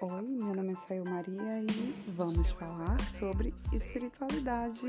Oi, meu nome é Saio Maria e vamos falar sobre espiritualidade.